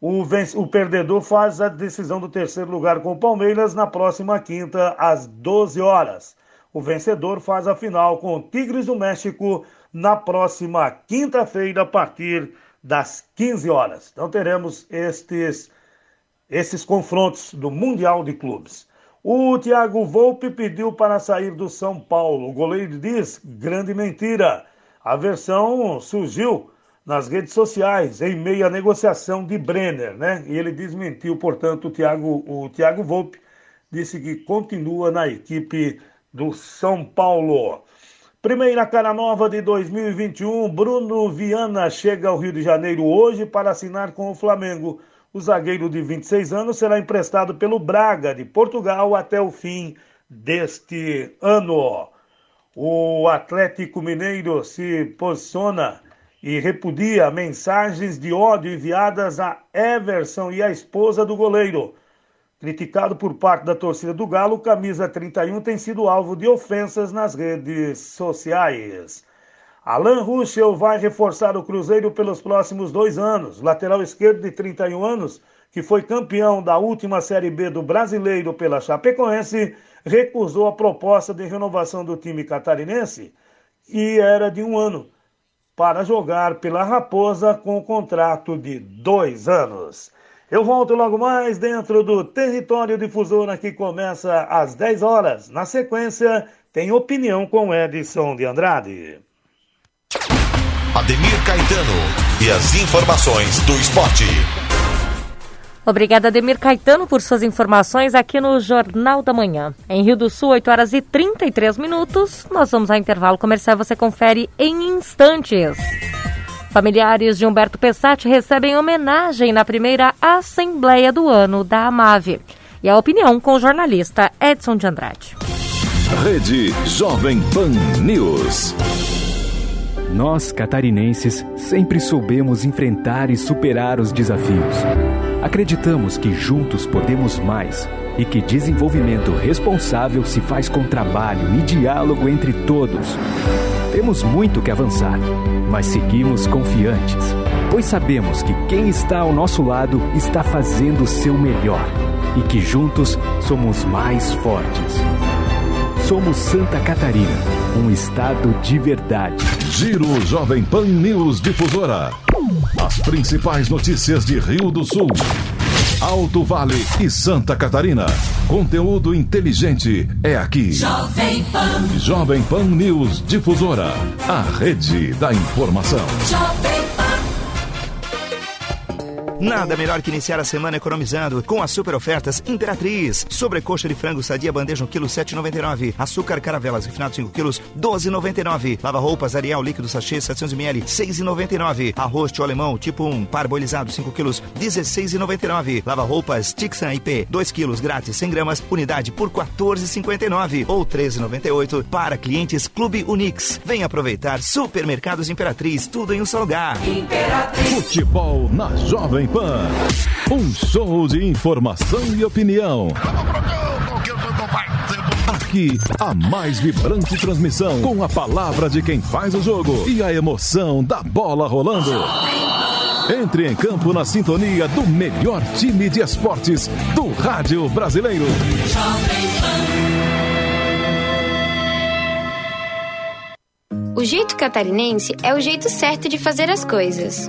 O, o, perdedor faz a decisão do terceiro lugar com o Palmeiras na próxima quinta, às 12 horas. O vencedor faz a final com o Tigres do México na próxima quinta-feira, a partir das 15 horas. Então teremos estes esses confrontos do Mundial de Clubes. O Thiago Volpe pediu para sair do São Paulo. O goleiro diz: grande mentira. A versão surgiu nas redes sociais em meio à negociação de Brenner, né? E ele desmentiu, portanto, o Thiago, o Thiago Volpe disse que continua na equipe do São Paulo. Primeira cara nova de 2021, Bruno Viana chega ao Rio de Janeiro hoje para assinar com o Flamengo. O zagueiro de 26 anos será emprestado pelo Braga de Portugal até o fim deste ano. O Atlético Mineiro se posiciona e repudia mensagens de ódio enviadas a Everson e a esposa do goleiro. Criticado por parte da torcida do Galo, camisa 31 tem sido alvo de ofensas nas redes sociais. Alan Ruschel vai reforçar o Cruzeiro pelos próximos dois anos. Lateral esquerdo de 31 anos, que foi campeão da última Série B do Brasileiro pela Chapecoense, recusou a proposta de renovação do time catarinense, que era de um ano, para jogar pela Raposa com um contrato de dois anos. Eu volto logo mais dentro do Território Difusora que começa às 10 horas. Na sequência, tem opinião com Edson de Andrade. Ademir Caetano e as informações do esporte. Obrigada, Ademir Caetano, por suas informações aqui no Jornal da Manhã. Em Rio do Sul, 8 horas e 33 minutos. Nós vamos ao intervalo comercial. Você confere em instantes. Familiares de Humberto Pessati recebem homenagem na primeira Assembleia do Ano da Amave. E a opinião com o jornalista Edson de Andrade. Rede Jovem Pan News. Nós, catarinenses, sempre soubemos enfrentar e superar os desafios. Acreditamos que juntos podemos mais e que desenvolvimento responsável se faz com trabalho e diálogo entre todos. Temos muito que avançar, mas seguimos confiantes, pois sabemos que quem está ao nosso lado está fazendo o seu melhor e que juntos somos mais fortes. Somos Santa Catarina, um estado de verdade. Giro Jovem Pan News Difusora. As principais notícias de Rio do Sul. Alto Vale e Santa Catarina. Conteúdo inteligente é aqui. Jovem Pan. Jovem Pan News Difusora. A rede da informação. Jovem Nada melhor que iniciar a semana economizando com as super ofertas Imperatriz. Sobrecoxa de frango sadia bandeja 1 kg 7,99. Açúcar caravelas refinado 5 kg 12,99. Lava roupas Ariel líquido sachê 700 ml 6,99. Arroz tio alemão tipo 1 parboilizado 5 kg 16,99. Lava roupas Tixan IP 2 kg grátis 100 gramas unidade por 14,59 ou 13,98 para clientes Clube Unix. Vem aproveitar Supermercados Imperatriz, tudo em um só lugar. Imperatriz. Futebol na Jovem Pan. Um show de informação e opinião. Aqui, a mais vibrante transmissão com a palavra de quem faz o jogo e a emoção da bola rolando. Entre em campo na sintonia do melhor time de esportes do rádio brasileiro. O jeito catarinense é o jeito certo de fazer as coisas.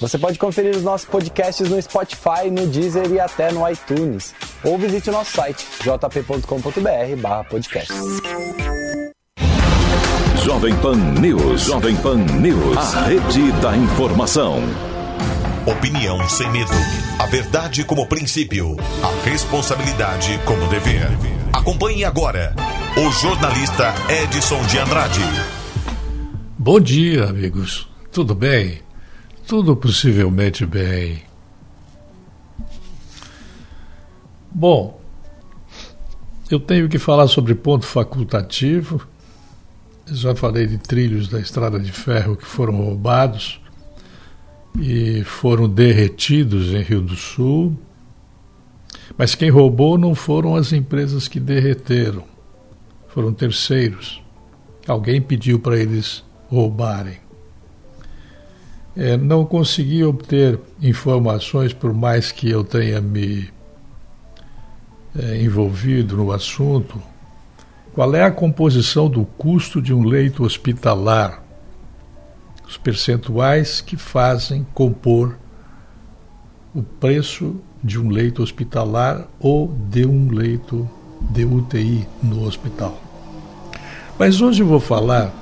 Você pode conferir os nossos podcasts no Spotify, no Deezer e até no iTunes. Ou visite o nosso site jp.com.br podcast. Jovem Pan News. Jovem Pan News. A rede da informação. Opinião sem medo. A verdade como princípio. A responsabilidade como dever. Acompanhe agora o jornalista Edson de Andrade. Bom dia, amigos. Tudo bem? Tudo possivelmente bem. Bom, eu tenho que falar sobre ponto facultativo. Já falei de trilhos da estrada de ferro que foram roubados e foram derretidos em Rio do Sul. Mas quem roubou não foram as empresas que derreteram, foram terceiros. Alguém pediu para eles roubarem. É, não consegui obter informações, por mais que eu tenha me é, envolvido no assunto. Qual é a composição do custo de um leito hospitalar? Os percentuais que fazem compor o preço de um leito hospitalar ou de um leito de UTI no hospital. Mas hoje eu vou falar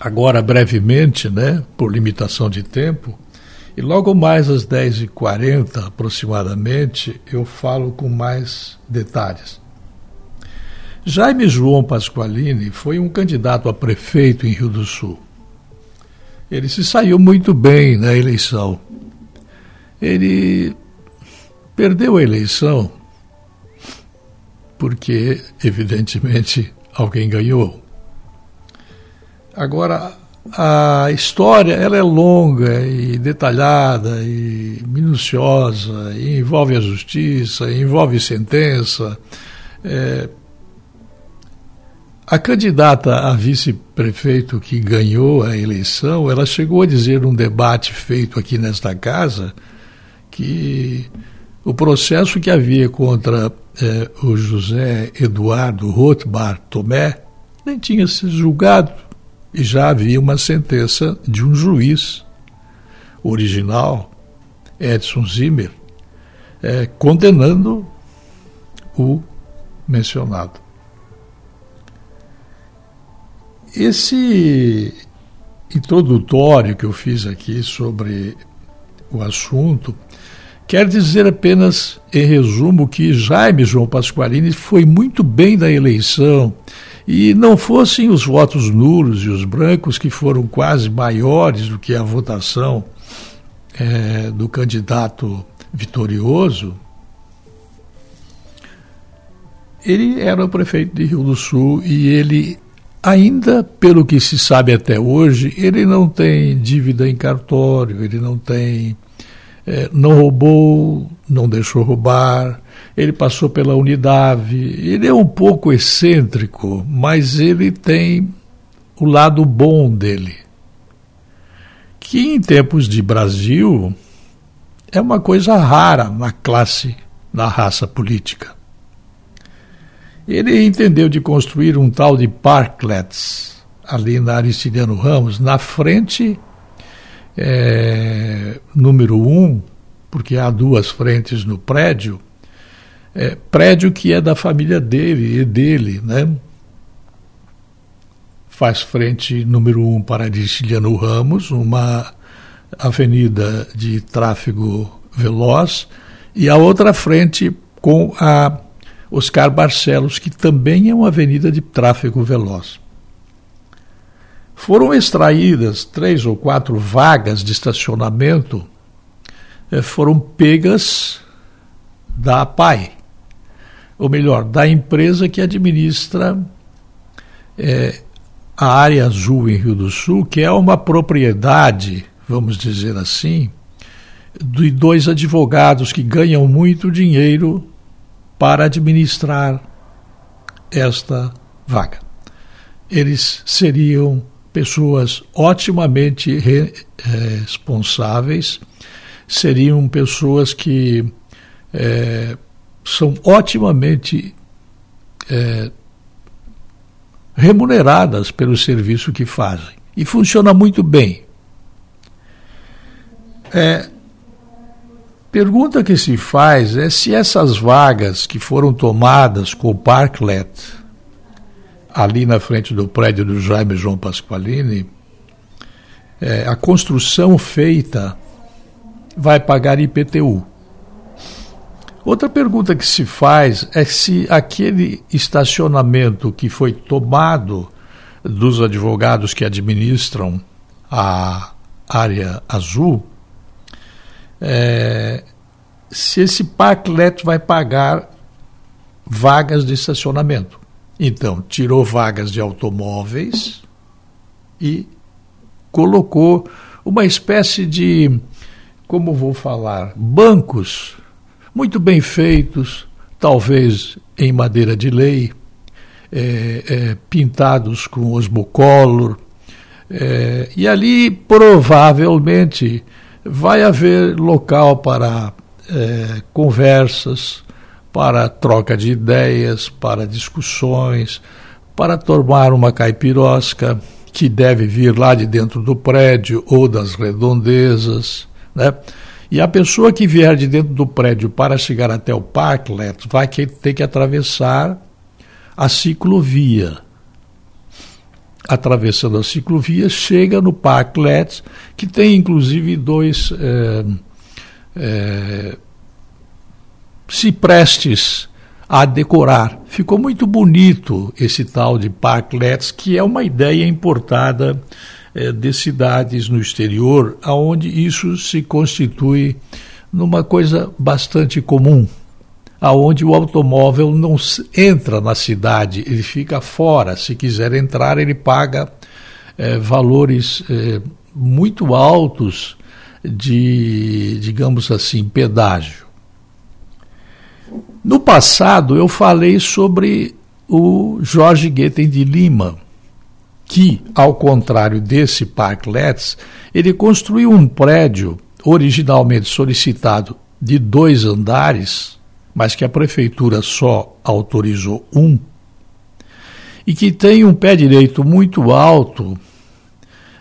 agora brevemente, né, por limitação de tempo, e logo mais às 10h40 aproximadamente eu falo com mais detalhes. Jaime João Pasqualini foi um candidato a prefeito em Rio do Sul. Ele se saiu muito bem na eleição. Ele perdeu a eleição porque, evidentemente, alguém ganhou. Agora, a história ela é longa e detalhada e minuciosa, e envolve a justiça, envolve sentença. É, a candidata a vice-prefeito que ganhou a eleição, ela chegou a dizer num debate feito aqui nesta casa que o processo que havia contra é, o José Eduardo Rothbard Tomé nem tinha sido julgado e já havia uma sentença de um juiz original, Edson Zimmer, é, condenando o mencionado. Esse introdutório que eu fiz aqui sobre o assunto quer dizer apenas, em resumo, que Jaime João Pasqualini foi muito bem na eleição e não fossem os votos nulos e os brancos, que foram quase maiores do que a votação é, do candidato vitorioso, ele era o prefeito de Rio do Sul e ele, ainda pelo que se sabe até hoje, ele não tem dívida em cartório, ele não tem. É, não roubou, não deixou roubar, ele passou pela Unidade, ele é um pouco excêntrico, mas ele tem o lado bom dele. Que em tempos de Brasil é uma coisa rara na classe, na raça política. Ele entendeu de construir um tal de parklets ali na Aristiliano Ramos, na frente é, número um, porque há duas frentes no prédio, é, prédio que é da família dele e dele, né? Faz frente número um para Aristiliano Ramos, uma avenida de tráfego veloz, e a outra frente com a Oscar Barcelos, que também é uma avenida de tráfego veloz. Foram extraídas três ou quatro vagas de estacionamento, eh, foram pegas da PAI, ou melhor, da empresa que administra é, a área azul em Rio do Sul, que é uma propriedade, vamos dizer assim, de dois advogados que ganham muito dinheiro para administrar esta vaga. Eles seriam pessoas otimamente responsáveis, seriam pessoas que é, são otimamente é, remuneradas pelo serviço que fazem. E funciona muito bem. É, pergunta que se faz é se essas vagas que foram tomadas com o Parklet, ali na frente do prédio do Jaime João Pasqualini, é, a construção feita vai pagar IPTU. Outra pergunta que se faz é se aquele estacionamento que foi tomado dos advogados que administram a área azul, é, se esse parklet vai pagar vagas de estacionamento. Então, tirou vagas de automóveis e colocou uma espécie de, como vou falar, bancos muito bem feitos, talvez em madeira de lei, é, é, pintados com osmocolor, é, e ali provavelmente vai haver local para é, conversas, para troca de ideias, para discussões, para tomar uma caipirosca que deve vir lá de dentro do prédio ou das redondezas, né? E a pessoa que vier de dentro do prédio para chegar até o parklet vai ter que atravessar a ciclovia. Atravessando a ciclovia, chega no parklet, que tem inclusive dois é, é, ciprestes a decorar. Ficou muito bonito esse tal de parklets, que é uma ideia importada é, de cidades no exterior, aonde isso se constitui numa coisa bastante comum, aonde o automóvel não entra na cidade, ele fica fora. Se quiser entrar, ele paga é, valores é, muito altos de, digamos assim, pedágio. No passado, eu falei sobre o Jorge Guetem de Lima, que, ao contrário desse Parklets, ele construiu um prédio originalmente solicitado de dois andares, mas que a prefeitura só autorizou um, e que tem um pé direito muito alto,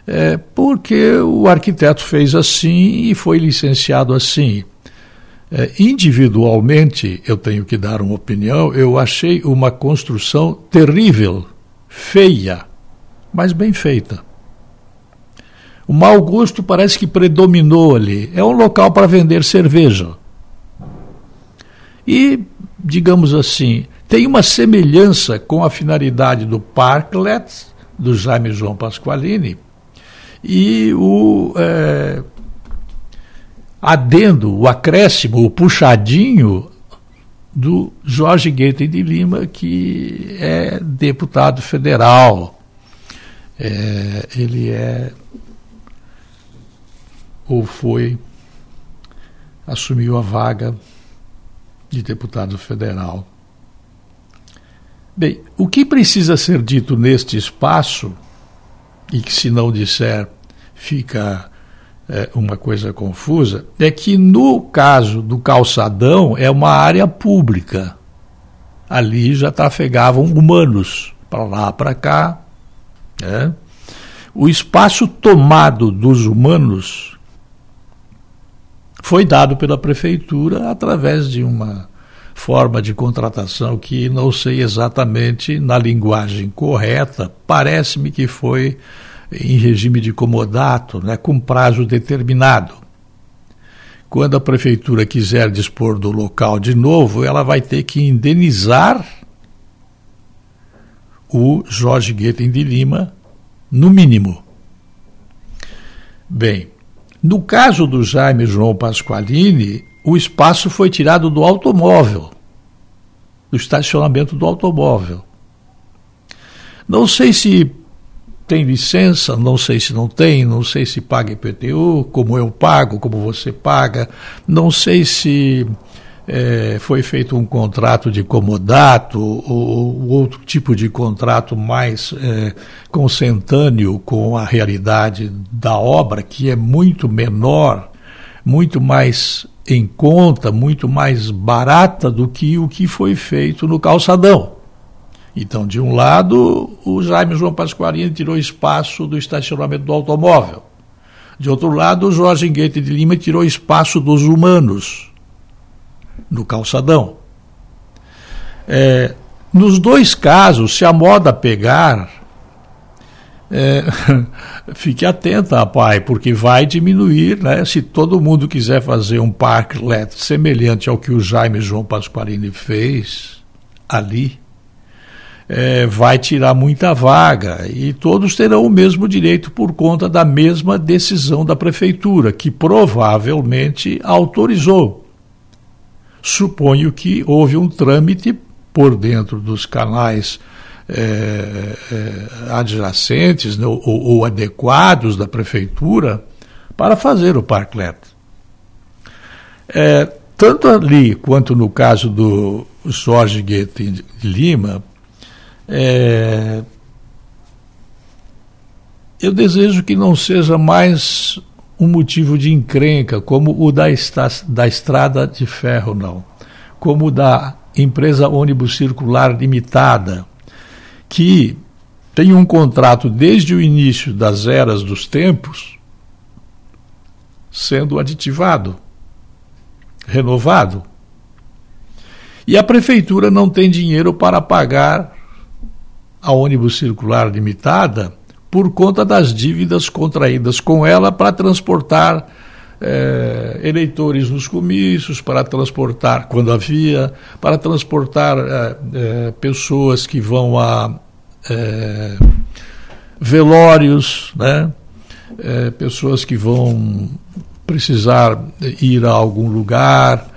é, porque o arquiteto fez assim e foi licenciado assim. É, individualmente, eu tenho que dar uma opinião, eu achei uma construção terrível, feia mas bem feita. O mau gosto parece que predominou ali. É um local para vender cerveja. E, digamos assim, tem uma semelhança com a finalidade do Parklet, do Jaime João Pasqualini, e o é, adendo, o acréscimo, o puxadinho do Jorge Guetem de Lima, que é deputado federal é, ele é ou foi assumiu a vaga de deputado federal. Bem, o que precisa ser dito neste espaço, e que se não disser fica é, uma coisa confusa, é que no caso do calçadão é uma área pública. Ali já trafegavam humanos, para lá, para cá, é. O espaço tomado dos humanos foi dado pela prefeitura através de uma forma de contratação que não sei exatamente na linguagem correta, parece-me que foi em regime de comodato, né, com prazo determinado. quando a prefeitura quiser dispor do local de novo, ela vai ter que indenizar o Jorge Guetem de Lima, no mínimo. Bem, no caso do Jaime João Pasqualini, o espaço foi tirado do automóvel, do estacionamento do automóvel. Não sei se tem licença, não sei se não tem, não sei se paga IPTU, como eu pago, como você paga, não sei se é, foi feito um contrato de comodato ou, outro tipo de contrato mais é, consentâneo com a realidade da obra, que é muito menor, muito mais em conta, muito mais barata do que o que foi feito no calçadão. Então, de um lado, o Jaime João Pasquarini tirou espaço do estacionamento do automóvel. De outro lado, o Jorge Enguete de Lima tirou espaço dos humanos no calçadão. É, nos dois casos, se a moda pegar, é, fique atenta, pai, porque vai diminuir, né? Se todo mundo quiser fazer um parklet semelhante ao que o Jaime João Pasquarini fez ali, é, vai tirar muita vaga e todos terão o mesmo direito por conta da mesma decisão da prefeitura, que provavelmente autorizou. Suponho que houve um trâmite por dentro dos canais é, é, adjacentes né, ou, ou, adequados da prefeitura para fazer o parklet. É, tanto ali quanto no caso do Jorge Guetem de Lima, eu desejo que não seja mais um motivo de encrenca, como o da, esta, da estrada de ferro, não. Como o da empresa ônibus circular limitada, que tem um contrato desde o início das eras dos tempos sendo aditivado, renovado. E a prefeitura não tem dinheiro para pagar a ônibus circular limitada por conta das dívidas contraídas com ela para transportar eh, eleitores nos comícios, para transportar, quando havia, para transportar eh, eh, pessoas que vão a velórios, né? pessoas que vão precisar ir a algum lugar,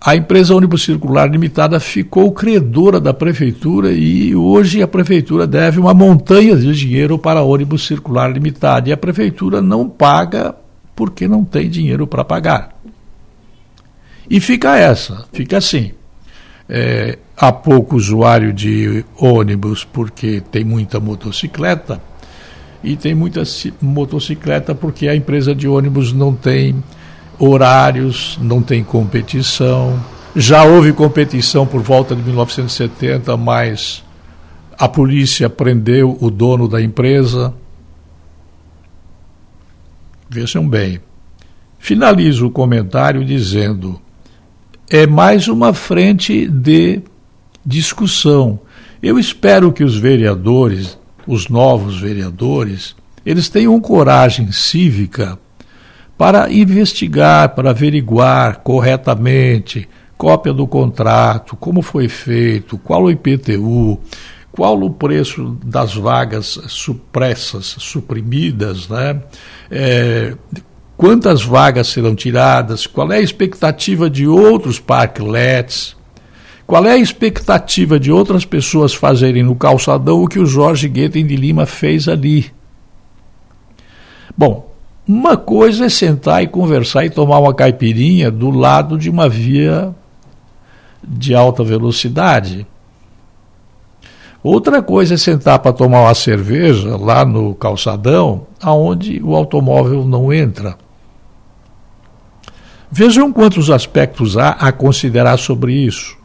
a empresa ônibus circular limitada ficou credora da prefeitura e hoje a prefeitura deve uma montanha de dinheiro para ônibus circular limitada e a prefeitura não paga porque não tem dinheiro para pagar. E fica essa, fica assim. É, há pouco usuário de ônibus porque tem muita motocicleta e tem muita motocicleta porque a empresa de ônibus não tem horários, não tem competição. Já houve competição por volta de 1970, mas a polícia prendeu o dono da empresa. Vejam bem. Finalizo o comentário dizendo: é mais uma frente de discussão. Eu espero que os vereadores, os novos vereadores, eles tenham coragem cívica para investigar, para averiguar corretamente cópia do contrato, como foi feito, qual o IPTU, qual o preço das vagas supressas, suprimidas, né? É, quantas vagas serão tiradas, qual é a expectativa de outros parklets, qual é a expectativa de outras pessoas fazerem no calçadão o que o Jorge Guetem de Lima fez ali. Bom, uma coisa é sentar e conversar e tomar uma caipirinha do lado de uma via de alta velocidade. Outra coisa é sentar para tomar uma cerveja lá no calçadão, aonde o automóvel não entra. Vejam quantos aspectos há a considerar sobre isso.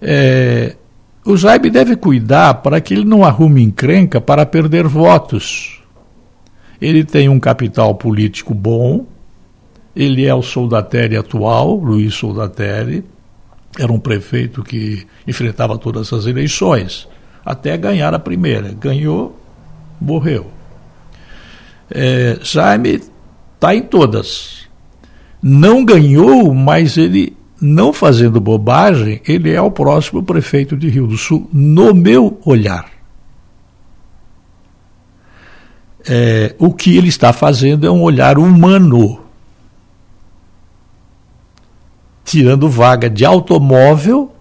É, o Jaime deve cuidar para que ele não arrume encrenca para perder votos. Ele tem um capital político bom, ele é o Soldateri atual, Luiz Soldateri, era um prefeito que enfrentava todas as eleições, até ganhar a primeira. Ganhou, morreu. É, Jaime está em todas. não ganhou, mas ele, não fazendo bobagem, ele é o próximo prefeito de Rio do Sul, no meu olhar. É, o que ele está fazendo é um olhar humano, tirando vaga de automóvel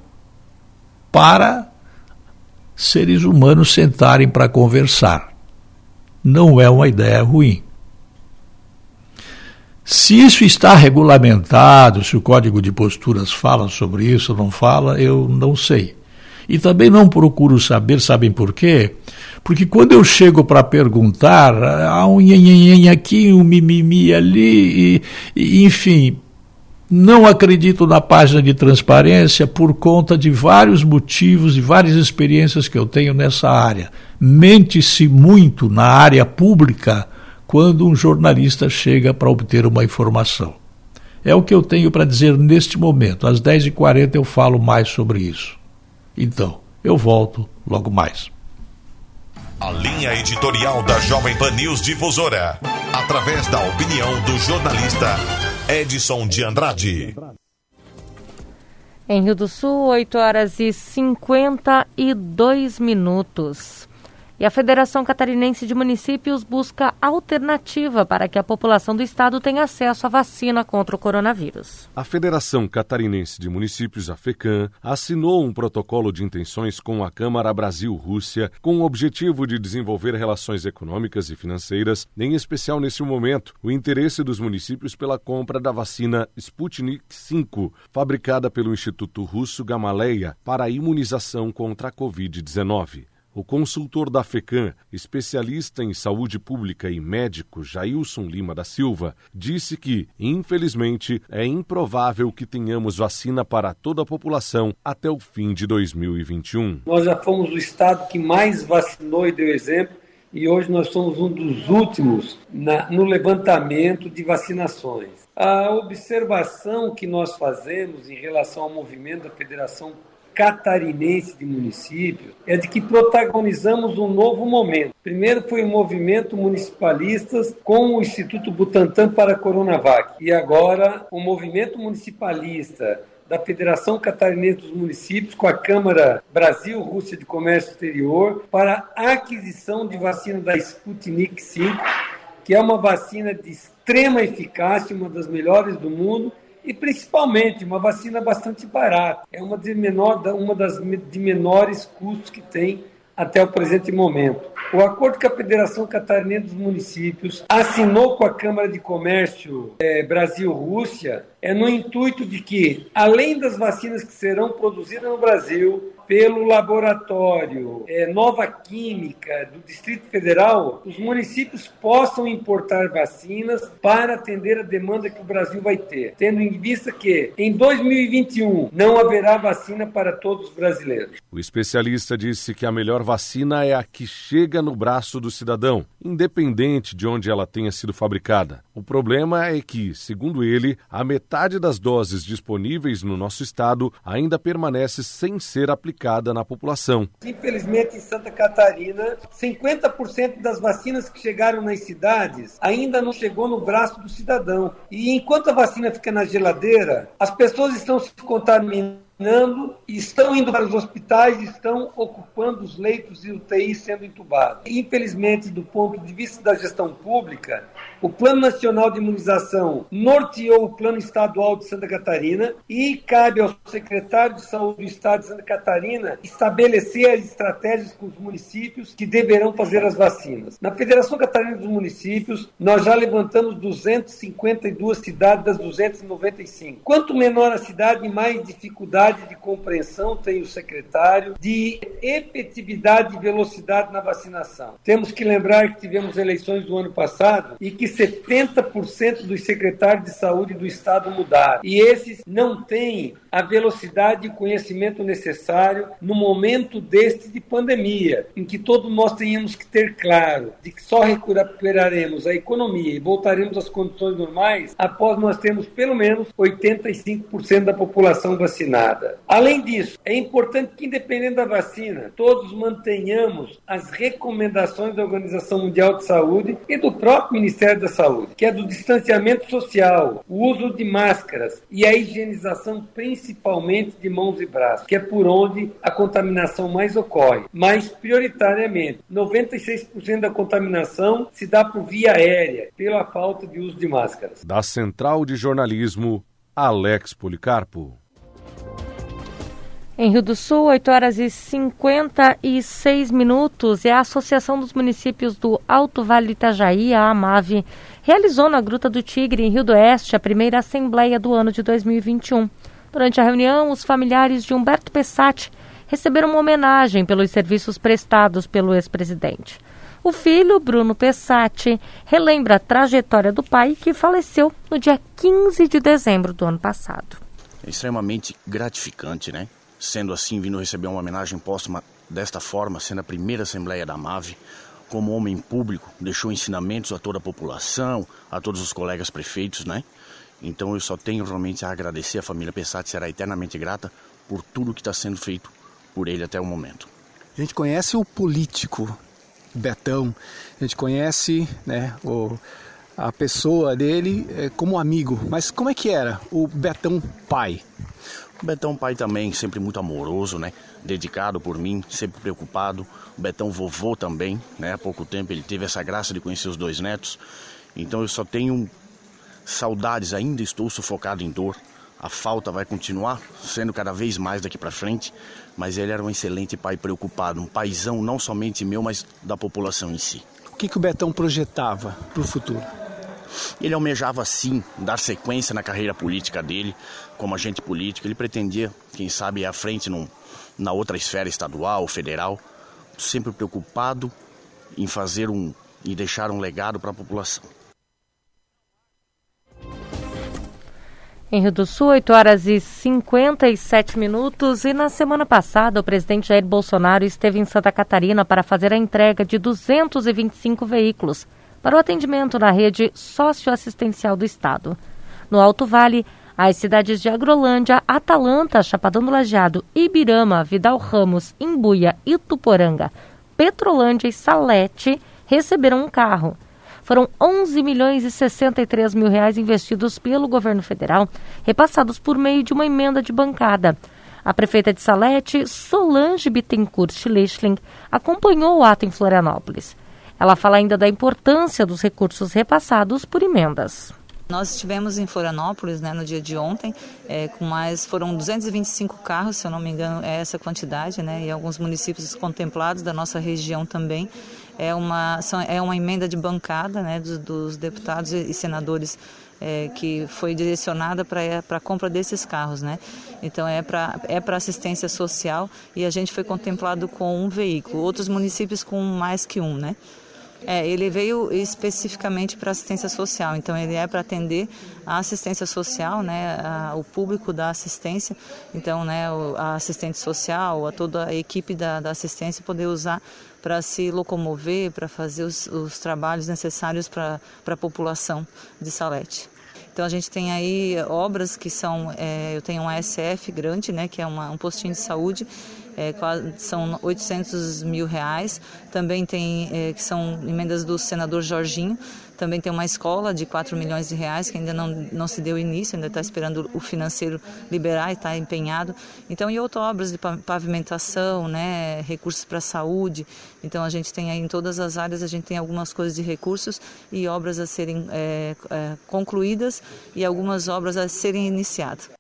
para seres humanos sentarem para conversar. Não é uma ideia ruim. Se isso está regulamentado, se o código de posturas fala sobre isso ou não fala, eu não sei. E também não procuro saber, sabem por quê? Porque quando eu chego para perguntar, há um nhanhanhan aqui, um mimimi ali, e, e, enfim, não acredito na página de transparência por conta de vários motivos e várias experiências que eu tenho nessa área. Mente-se muito na área pública quando um jornalista chega para obter uma informação. É o que eu tenho para dizer neste momento. Às 10h40 eu falo mais sobre isso. Então, eu volto logo mais. A linha editorial da Jovem Pan News Difusora, através da opinião do jornalista Edson de Andrade. Em Rio do Sul, 8 horas e 52 minutos. E a Federação Catarinense de Municípios busca alternativa para que a população do estado tenha acesso à vacina contra o coronavírus. A Federação Catarinense de Municípios, a FECAM, assinou um protocolo de intenções com a Câmara Brasil-Rússia com o objetivo de desenvolver relações econômicas e financeiras, em especial nesse momento, o interesse dos municípios pela compra da vacina Sputnik V, fabricada pelo Instituto Russo Gamaleya para a imunização contra a Covid-19. O consultor da FECAM, especialista em saúde pública e médico Jailson Lima da Silva, disse que, infelizmente, é improvável que tenhamos vacina para toda a população até o fim de 2021. Nós já fomos o estado que mais vacinou e deu exemplo e hoje nós somos um dos últimos na, no levantamento de vacinações. A observação que nós fazemos em relação ao movimento da Federação catarinense de municípios é de que protagonizamos um novo momento. Primeiro foi o movimento municipalistas com o Instituto Butantan para a Coronavac e agora o movimento municipalista da Federação Catarinense dos Municípios com a Câmara Brasil-Rússia de Comércio Exterior para a aquisição de vacina da Sputnik V, que é uma vacina de extrema eficácia, uma das melhores do mundo e principalmente uma vacina bastante barata. É uma, de menor, uma das de menores custos que tem até o presente momento. O acordo que a Federação Catarinense dos Municípios assinou com a Câmara de Comércio é, Brasil-Rússia é no intuito de que, além das vacinas que serão produzidas no Brasil pelo laboratório é, Nova Química do Distrito Federal, os municípios possam importar vacinas para atender a demanda que o Brasil vai ter, tendo em vista que em 2021 não haverá vacina para todos os brasileiros. O especialista disse que a melhor vacina é a que chega no braço do cidadão, independente de onde ela tenha sido fabricada. O problema é que, segundo ele, a metade das doses disponíveis no nosso estado ainda permanece sem ser aplicada na população. Infelizmente, em Santa Catarina, 50% das vacinas que chegaram nas cidades ainda não chegou no braço do cidadão. E enquanto a vacina fica na geladeira, as pessoas estão se contaminando estão indo para os hospitais, estão ocupando os leitos de UTI sendo entubados. Infelizmente, do ponto de vista da gestão pública, o Plano Nacional de Imunização norteou o Plano Estadual de Santa Catarina e cabe ao secretário de Saúde do Estado de Santa Catarina estabelecer as estratégias com os municípios que deverão fazer as vacinas. Na Federação Catarina dos Municípios, nós já levantamos 252 cidades das 295. Quanto menor a cidade, mais dificuldade de compreensão tem o secretário, de efetividade e velocidade na vacinação. Temos que lembrar que tivemos eleições do ano passado e que 70% dos secretários de saúde do estado mudaram. E esses não têm a velocidade e conhecimento necessário no momento deste de pandemia, em que todos nós tenhamos que ter claro de que só recuperaremos a economia e voltaremos às condições normais após nós termos pelo menos 85% da população vacinada. Além disso, é importante que, independente da vacina, todos mantenhamos as recomendações da Organização Mundial de Saúde e do próprio Ministério da Saúde, que é do distanciamento social, o uso de máscaras e a higienização principalmente de mãos e braços, que é por onde a contaminação mais ocorre. Mas, prioritariamente, 96% da contaminação se dá por via aérea, pela falta de uso de máscaras. Da Central de Jornalismo, Alex Policarpo. Em Rio do Sul, 8 horas e 56 minutos, e a Associação dos Municípios do Alto Vale Itajaí, a AMAVE, realizou na Gruta do Tigre, em Rio do Oeste, a primeira assembleia do ano de 2021. Durante a reunião, os familiares de Humberto Pessati receberam uma homenagem pelos serviços prestados pelo ex-presidente. O filho, Bruno Pessati, relembra a trajetória do pai que faleceu no dia 15 de dezembro do ano passado. É extremamente gratificante, né? Sendo assim, vindo receber uma homenagem póstuma desta forma, sendo a primeira Assembleia da MAVE, como homem público, deixou ensinamentos a toda a população, a todos os colegas prefeitos, né? Então eu só tenho realmente a agradecer, a família Pessati será eternamente grata por tudo que está sendo feito por ele até o momento. A gente conhece o político Betão, a gente conhece né, o, a pessoa dele é, como amigo, mas como é que era o Betão pai? Betão pai também, sempre muito amoroso, né? Dedicado por mim, sempre preocupado. O Betão vovô também, né? Há pouco tempo ele teve essa graça de conhecer os dois netos. Então eu só tenho saudades, ainda estou sufocado em dor. A falta vai continuar sendo cada vez mais daqui para frente, mas ele era um excelente pai preocupado, um paizão não somente meu, mas da população em si. O que, que o Betão projetava para o futuro? Ele almejava sim dar sequência na carreira política dele, como agente político. Ele pretendia, quem sabe, ir à frente num, na outra esfera estadual, federal, sempre preocupado em fazer um e deixar um legado para a população. Em Rio do Sul, 8 horas e 57 minutos. E na semana passada, o presidente Jair Bolsonaro esteve em Santa Catarina para fazer a entrega de 225 veículos para o atendimento na rede socioassistencial do Estado. No Alto Vale, as cidades de Agrolândia, Atalanta, Chapadão do Lajeado, Ibirama, Vidal Ramos, Imbuia, Ituporanga, Petrolândia e Salete receberam um carro. Foram 11 milhões e 63 mil reais investidos pelo governo federal, repassados por meio de uma emenda de bancada. A prefeita de Salete, Solange Bittencourt Schlichling, acompanhou o ato em Florianópolis. Ela fala ainda da importância dos recursos repassados por emendas. Nós estivemos em Florianópolis né, no dia de ontem, é, com mais foram 225 carros, se eu não me engano, é essa quantidade, né, e alguns municípios contemplados da nossa região também é uma, são, é uma emenda de bancada né, dos, dos deputados e senadores é, que foi direcionada para a compra desses carros, né? Então é para é para assistência social e a gente foi contemplado com um veículo, outros municípios com mais que um, né? É, ele veio especificamente para assistência social, então ele é para atender a assistência social, né, a, o público da assistência, então, né, a assistente social, a toda a equipe da, da assistência poder usar para se locomover, para fazer os, os, trabalhos necessários para a população de Salete. Então a gente tem aí obras que são, é, eu tenho um ASF grande, né, que é uma, um postinho de saúde, é, são 800 mil reais. Também tem é, que são emendas do senador Jorginho. Também tem uma escola de 4 milhões de reais que ainda não, não se deu início, ainda está esperando o financeiro liberar e está empenhado. Então, e outras obras de pavimentação, né, recursos para a saúde. Então, a gente tem aí em todas as áreas, a gente tem algumas coisas de recursos e obras a serem é, é, concluídas e algumas obras a serem iniciadas.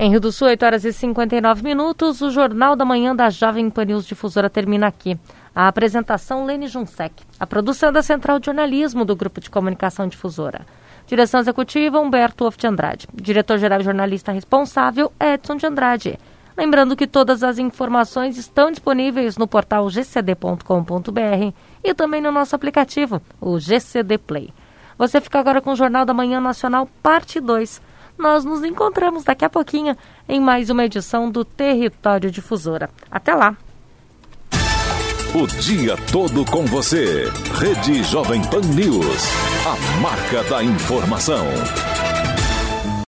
Em Rio do Sul, 8 horas e 59 minutos, o Jornal da Manhã da Jovem Pan News Difusora termina aqui. A apresentação Lene Junsec. A produção da Central de Jornalismo do Grupo de Comunicação Difusora. Direção executiva Humberto Wolff de Andrade. Diretor-geral e jornalista responsável Edson de Andrade. Lembrando que todas as informações estão disponíveis no portal gcd.com.br e também no nosso aplicativo, o GCD Play. Você fica agora com o Jornal da Manhã Nacional, parte 2 nós nos encontramos daqui a pouquinho em mais uma edição do Território Difusora. Até lá! O dia todo com você. Rede Jovem Pan News. A marca da informação.